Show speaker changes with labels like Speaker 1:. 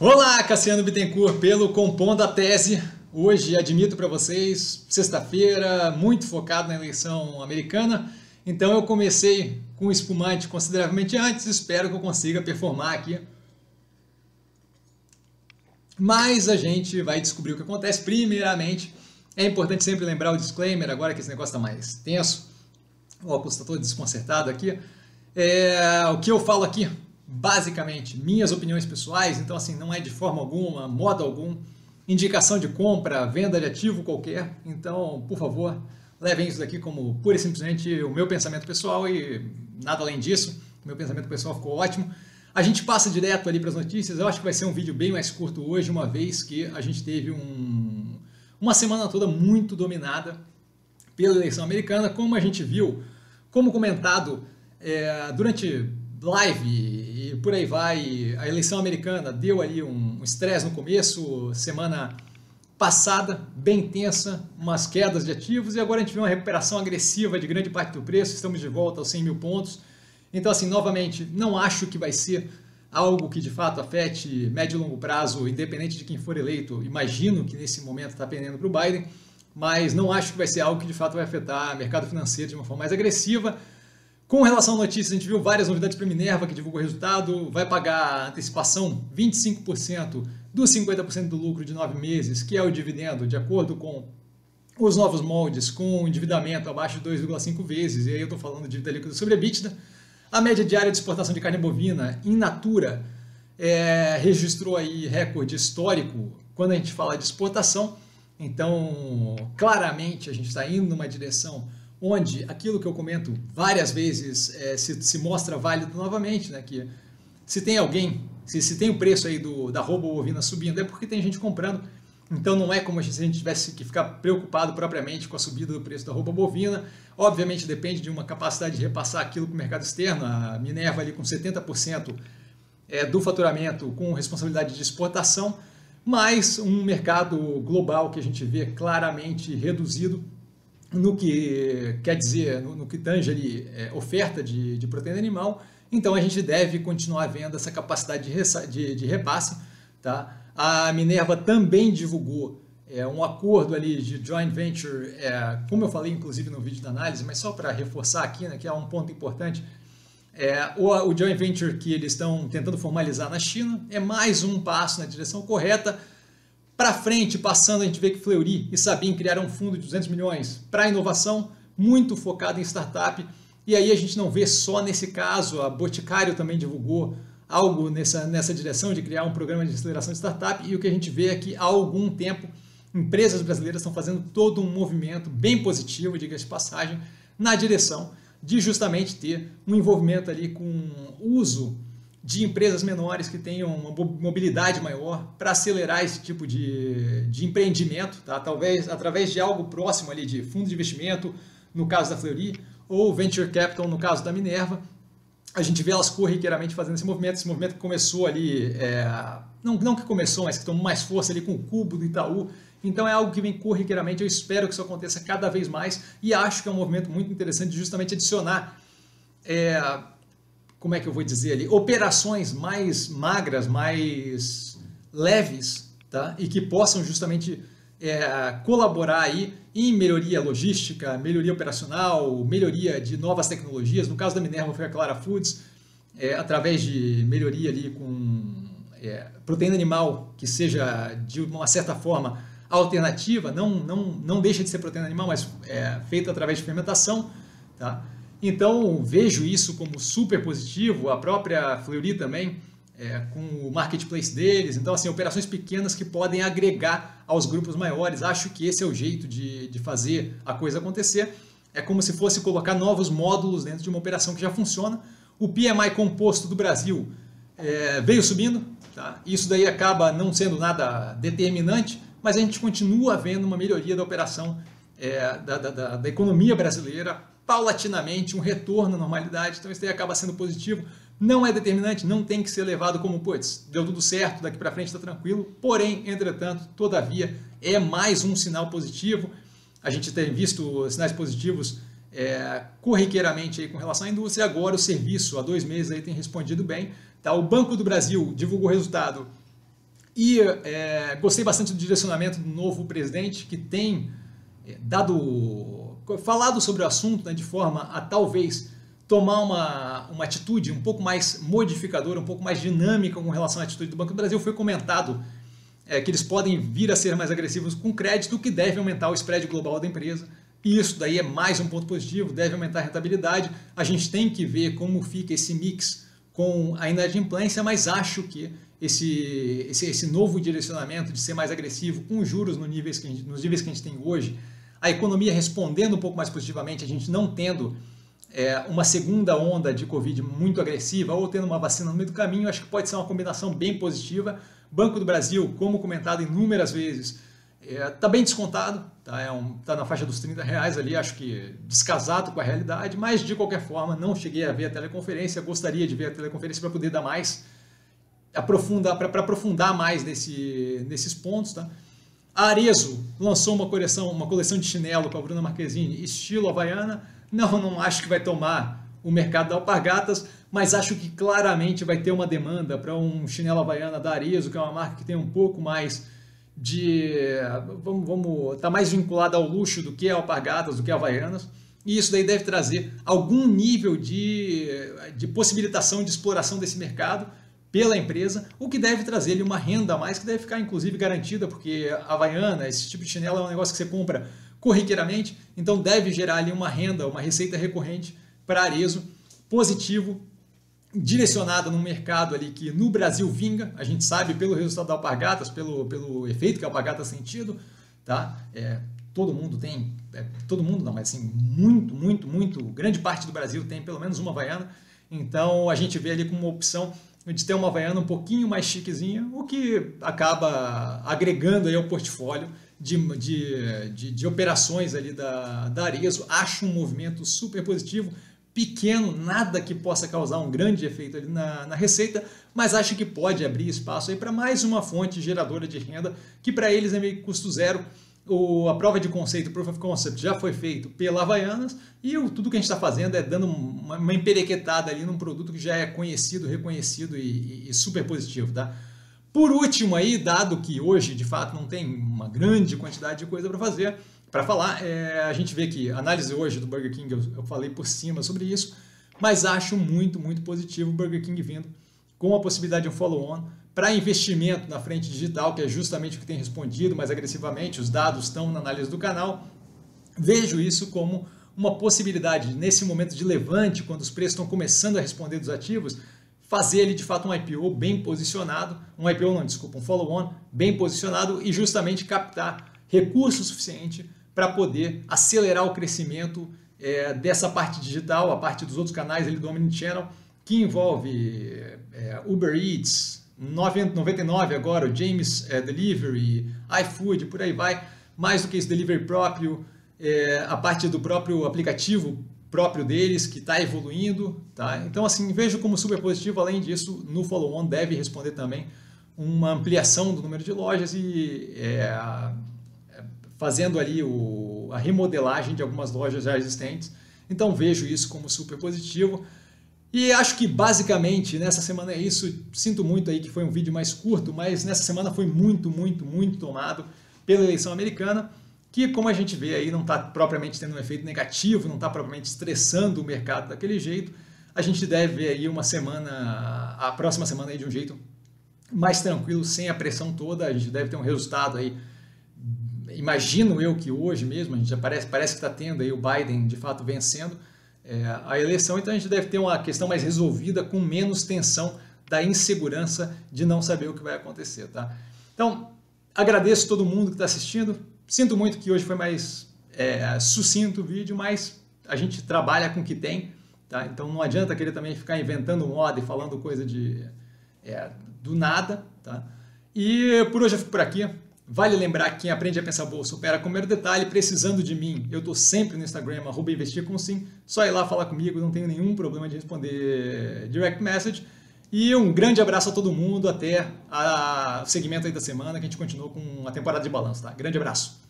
Speaker 1: Olá, Cassiano Bittencourt, pelo Compondo a Tese. Hoje, admito para vocês, sexta-feira, muito focado na eleição americana. Então, eu comecei com espumante consideravelmente antes. Espero que eu consiga performar aqui. Mas a gente vai descobrir o que acontece. Primeiramente, é importante sempre lembrar o disclaimer, agora que esse negócio está mais tenso. O óculos está todo desconcertado aqui. É, o que eu falo aqui, basicamente, minhas opiniões pessoais, então assim, não é de forma alguma, modo algum, indicação de compra, venda de ativo qualquer. Então, por favor, levem isso daqui como pura e simplesmente o meu pensamento pessoal e nada além disso. Meu pensamento pessoal ficou ótimo. A gente passa direto ali para as notícias. Eu acho que vai ser um vídeo bem mais curto hoje, uma vez que a gente teve um, uma semana toda muito dominada pela eleição americana, como a gente viu, como comentado é, durante live e por aí vai, a eleição americana deu ali um estresse no começo, semana passada, bem tensa, umas quedas de ativos e agora a gente vê uma recuperação agressiva de grande parte do preço, estamos de volta aos 100 mil pontos. Então, assim, novamente, não acho que vai ser algo que de fato afete médio e longo prazo, independente de quem for eleito. Imagino que nesse momento está pendendo para o Biden, mas não acho que vai ser algo que de fato vai afetar o mercado financeiro de uma forma mais agressiva. Com relação a notícias, a gente viu várias novidades para Minerva, que divulgou o resultado, vai pagar antecipação 25% dos 50% do lucro de nove meses, que é o dividendo, de acordo com os novos moldes, com endividamento abaixo de 2,5 vezes, e aí eu estou falando de dívida líquida sobre a EBITDA. A média diária de exportação de carne bovina in natura é, registrou aí recorde histórico quando a gente fala de exportação. Então, claramente, a gente está indo numa direção onde aquilo que eu comento várias vezes é, se, se, mostra válido novamente, né? Que se tem alguém, se, se tem o preço aí do, da roupa bovina subindo, é porque tem gente comprando. Então não é como se a gente tivesse que ficar preocupado propriamente com a subida do preço da roupa bovina. Obviamente depende de uma capacidade de repassar aquilo para o mercado externo. A Minerva ali com 70% é, do faturamento com responsabilidade de exportação, mas um mercado global que a gente vê claramente reduzido no que quer dizer, no, no que tange ali, é, oferta de, de, proteína animal, então a gente deve continuar vendo essa capacidade de, de, de repasse. Tá? A Minerva também divulgou é, um acordo ali de joint venture, é, como eu falei inclusive no vídeo da análise, mas só para reforçar aqui, né, que é um ponto importante, é, o, o joint venture que eles estão tentando formalizar na China é mais um passo na direção correta, para frente, passando, a gente vê que Fleury e Sabin criaram um fundo de 200 milhões para inovação, muito focado em startup. E aí a gente não vê só nesse caso, a Boticário também divulgou algo nessa, nessa direção de criar um programa de aceleração de startup. E o que a gente vê é que há algum tempo empresas brasileiras estão fazendo todo um movimento bem positivo, diga-se de passagem, na direção de justamente ter um envolvimento ali com uso de empresas menores que tenham uma mobilidade maior para acelerar esse tipo de, de empreendimento, tá? talvez através de algo próximo ali de fundo de investimento, no caso da Fleury, ou Venture Capital, no caso da Minerva. A gente vê elas corriqueiramente fazendo esse movimento, esse movimento que começou ali, é, não, não que começou, mas que tomou mais força ali com o Cubo do Itaú. Então é algo que vem corriqueiramente, eu espero que isso aconteça cada vez mais e acho que é um movimento muito interessante justamente adicionar é, como é que eu vou dizer ali, operações mais magras, mais leves, tá? E que possam justamente é, colaborar aí em melhoria logística, melhoria operacional, melhoria de novas tecnologias. No caso da Minerva foi a Clara Foods, é, através de melhoria ali com é, proteína animal que seja de uma certa forma alternativa, não, não, não deixa de ser proteína animal, mas é, feita através de fermentação, tá? Então, vejo isso como super positivo, a própria Fleury também, é, com o marketplace deles. Então, assim, operações pequenas que podem agregar aos grupos maiores. Acho que esse é o jeito de, de fazer a coisa acontecer. É como se fosse colocar novos módulos dentro de uma operação que já funciona. O PMI composto do Brasil é, veio subindo. Tá? Isso daí acaba não sendo nada determinante, mas a gente continua vendo uma melhoria da operação é, da, da, da economia brasileira paulatinamente um retorno à normalidade, então isso daí acaba sendo positivo. Não é determinante, não tem que ser levado como, putz, deu tudo certo, daqui para frente está tranquilo. Porém, entretanto, todavia, é mais um sinal positivo. A gente tem visto sinais positivos é, corriqueiramente aí com relação à indústria. Agora o serviço, há dois meses, aí tem respondido bem. Tá? O Banco do Brasil divulgou o resultado E é, gostei bastante do direcionamento do novo presidente, que tem é, dado, falado sobre o assunto né, de forma a talvez tomar uma, uma atitude um pouco mais modificadora, um pouco mais dinâmica com relação à atitude do Banco do Brasil. Foi comentado é, que eles podem vir a ser mais agressivos com crédito, o que deve aumentar o spread global da empresa. E isso daí é mais um ponto positivo, deve aumentar a rentabilidade. A gente tem que ver como fica esse mix com a inadimplência, mas acho que esse, esse, esse novo direcionamento de ser mais agressivo com juros no níveis que gente, nos níveis que a gente tem hoje, a economia respondendo um pouco mais positivamente, a gente não tendo é, uma segunda onda de Covid muito agressiva ou tendo uma vacina no meio do caminho, acho que pode ser uma combinação bem positiva. Banco do Brasil, como comentado inúmeras vezes, está é, tá bem descontado, está é um, tá na faixa dos 30 reais ali, acho que descasado com a realidade, mas de qualquer forma não cheguei a ver a teleconferência, gostaria de ver a teleconferência para poder dar mais, aprofundar, para aprofundar mais nesse, nesses pontos. Tá? A Arezo lançou uma coleção, uma coleção de chinelo com a Bruna Marquezine, estilo Havaiana, não, não acho que vai tomar o mercado da alpargatas, mas acho que claramente vai ter uma demanda para um chinelo Havaiana da Arezo, que é uma marca que tem um pouco mais de vamos vamos tá mais vinculada ao luxo do que a alpargatas, do que a havaianas. E isso daí deve trazer algum nível de, de possibilitação de exploração desse mercado pela empresa, o que deve trazer ali uma renda a mais, que deve ficar inclusive garantida, porque a Havaiana, esse tipo de chinelo é um negócio que você compra corriqueiramente, então deve gerar ali uma renda, uma receita recorrente para Arezo, positivo direcionada no mercado ali que no Brasil vinga, a gente sabe pelo resultado da Alpargatas, pelo, pelo efeito que a Alpargatas tem tido, tá? É, todo mundo tem, é, todo mundo não, mas assim, muito, muito, muito, grande parte do Brasil tem pelo menos uma Havaiana, então a gente vê ali como uma opção de ter uma Havaiana um pouquinho mais chiquezinha, o que acaba agregando aí ao portfólio de, de, de, de operações ali da, da Arezo. Acho um movimento super positivo, pequeno, nada que possa causar um grande efeito ali na, na receita, mas acho que pode abrir espaço aí para mais uma fonte geradora de renda, que para eles é meio custo zero. O, a prova de conceito, Proof of Concept, já foi feito pela Havaianas e o, tudo que a gente está fazendo é dando uma, uma emperequetada ali num produto que já é conhecido, reconhecido e, e, e super positivo, tá? Por último aí, dado que hoje de fato não tem uma grande quantidade de coisa para fazer, para falar, é, a gente vê que a análise hoje do Burger King, eu, eu falei por cima sobre isso, mas acho muito, muito positivo o Burger King vindo com a possibilidade de um follow-on para investimento na frente digital, que é justamente o que tem respondido mais agressivamente, os dados estão na análise do canal. Vejo isso como uma possibilidade, nesse momento de levante, quando os preços estão começando a responder dos ativos, fazer ele de fato um IPO bem posicionado, um IPO não, desculpa, um follow-on bem posicionado e justamente captar recurso suficiente para poder acelerar o crescimento é, dessa parte digital, a parte dos outros canais ali do Omnichannel, que envolve é, Uber Eats, 99 agora, o James é, Delivery, iFood, por aí vai, mais do que isso, delivery próprio, é, a parte do próprio aplicativo próprio deles, que está evoluindo. Tá? Então, assim, vejo como super positivo. Além disso, no follow-on deve responder também uma ampliação do número de lojas e é, fazendo ali o, a remodelagem de algumas lojas já existentes. Então vejo isso como super positivo. E acho que basicamente nessa semana é isso. Sinto muito aí que foi um vídeo mais curto, mas nessa semana foi muito, muito, muito tomado pela eleição americana, que como a gente vê aí não está propriamente tendo um efeito negativo, não está propriamente estressando o mercado daquele jeito. A gente deve ver aí uma semana, a próxima semana aí de um jeito mais tranquilo, sem a pressão toda. A gente deve ter um resultado aí imagino eu que hoje mesmo, a gente já parece, parece que está tendo aí o Biden de fato vencendo é, a eleição, então a gente deve ter uma questão mais resolvida com menos tensão da insegurança de não saber o que vai acontecer, tá? Então, agradeço todo mundo que está assistindo, sinto muito que hoje foi mais é, sucinto o vídeo, mas a gente trabalha com o que tem, tá? Então não adianta querer também ficar inventando moda e falando coisa de é, do nada, tá? E por hoje eu fico por aqui. Vale lembrar que quem aprende a pensar bolsa opera com mero detalhe, precisando de mim. Eu estou sempre no Instagram, arroba investir com sim. Só ir lá falar comigo, não tenho nenhum problema de responder direct message. E um grande abraço a todo mundo, até o segmento aí da semana, que a gente continua com a temporada de balanço, tá? Grande abraço.